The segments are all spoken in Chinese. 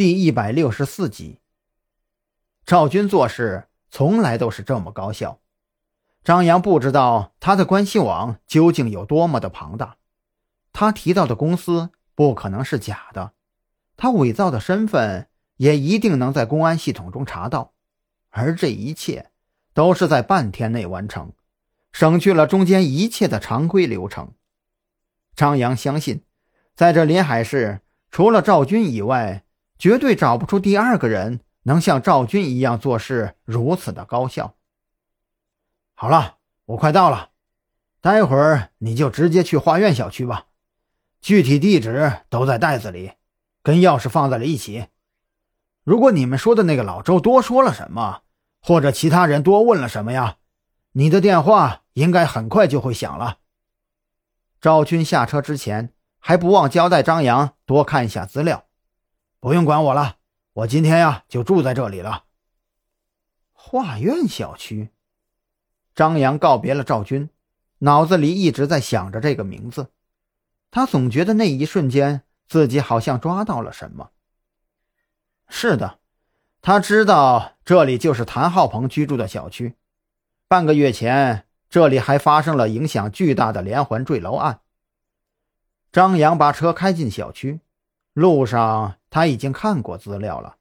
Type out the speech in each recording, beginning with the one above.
第一百六十四集。赵军做事从来都是这么高效。张扬不知道他的关系网究竟有多么的庞大，他提到的公司不可能是假的，他伪造的身份也一定能在公安系统中查到，而这一切都是在半天内完成，省去了中间一切的常规流程。张扬相信，在这临海市，除了赵军以外，绝对找不出第二个人能像赵军一样做事如此的高效。好了，我快到了，待会儿你就直接去花苑小区吧，具体地址都在袋子里，跟钥匙放在了一起。如果你们说的那个老周多说了什么，或者其他人多问了什么呀，你的电话应该很快就会响了。赵军下车之前还不忘交代张扬多看一下资料，不用管我了，我今天呀就住在这里了。画苑小区。张扬告别了赵军，脑子里一直在想着这个名字。他总觉得那一瞬间自己好像抓到了什么。是的，他知道这里就是谭浩鹏居住的小区。半个月前，这里还发生了影响巨大的连环坠楼案。张扬把车开进小区，路上他已经看过资料了。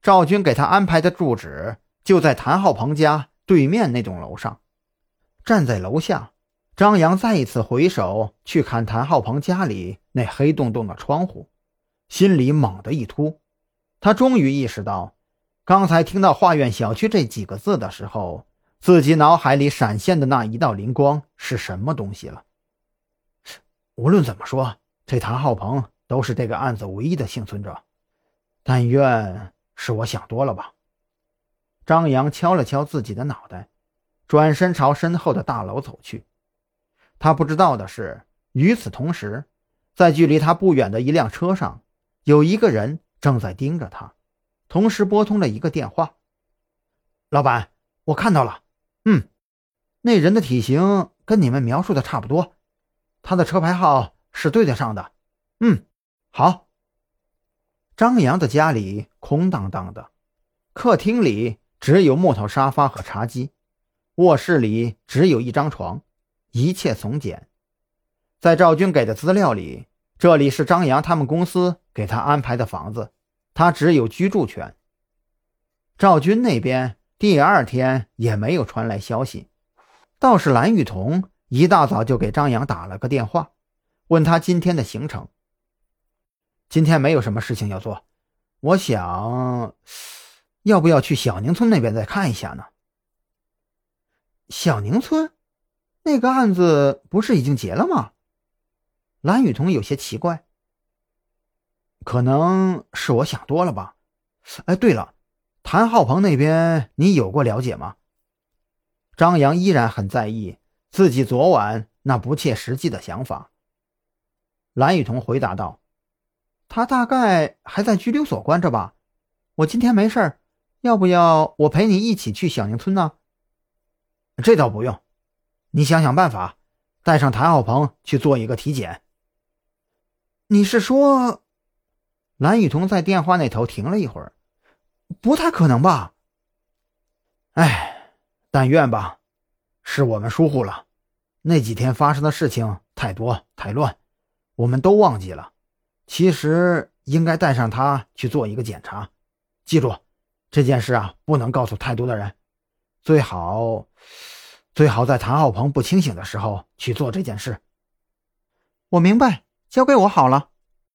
赵军给他安排的住址就在谭浩鹏家。对面那栋楼上，站在楼下，张扬再一次回首去看谭浩鹏家里那黑洞洞的窗户，心里猛地一突。他终于意识到，刚才听到“画院小区”这几个字的时候，自己脑海里闪现的那一道灵光是什么东西了。无论怎么说，这谭浩鹏都是这个案子唯一的幸存者。但愿是我想多了吧。张扬敲了敲自己的脑袋，转身朝身后的大楼走去。他不知道的是，与此同时，在距离他不远的一辆车上，有一个人正在盯着他，同时拨通了一个电话。老板，我看到了，嗯，那人的体型跟你们描述的差不多，他的车牌号是对得上的。嗯，好。张扬的家里空荡荡的，客厅里。只有木头沙发和茶几，卧室里只有一张床，一切从简。在赵军给的资料里，这里是张扬他们公司给他安排的房子，他只有居住权。赵军那边第二天也没有传来消息，倒是蓝雨桐一大早就给张扬打了个电话，问他今天的行程。今天没有什么事情要做，我想。要不要去小宁村那边再看一下呢？小宁村那个案子不是已经结了吗？蓝雨桐有些奇怪。可能是我想多了吧。哎，对了，谭浩鹏那边你有过了解吗？张扬依然很在意自己昨晚那不切实际的想法。蓝雨桐回答道：“他大概还在拘留所关着吧。我今天没事儿。”要不要我陪你一起去小宁村呢？这倒不用，你想想办法，带上谭浩鹏去做一个体检。你是说？蓝雨桐在电话那头停了一会儿，不太可能吧？哎，但愿吧。是我们疏忽了，那几天发生的事情太多太乱，我们都忘记了。其实应该带上他去做一个检查，记住。这件事啊，不能告诉太多的人，最好，最好在谭浩鹏不清醒的时候去做这件事。我明白，交给我好了。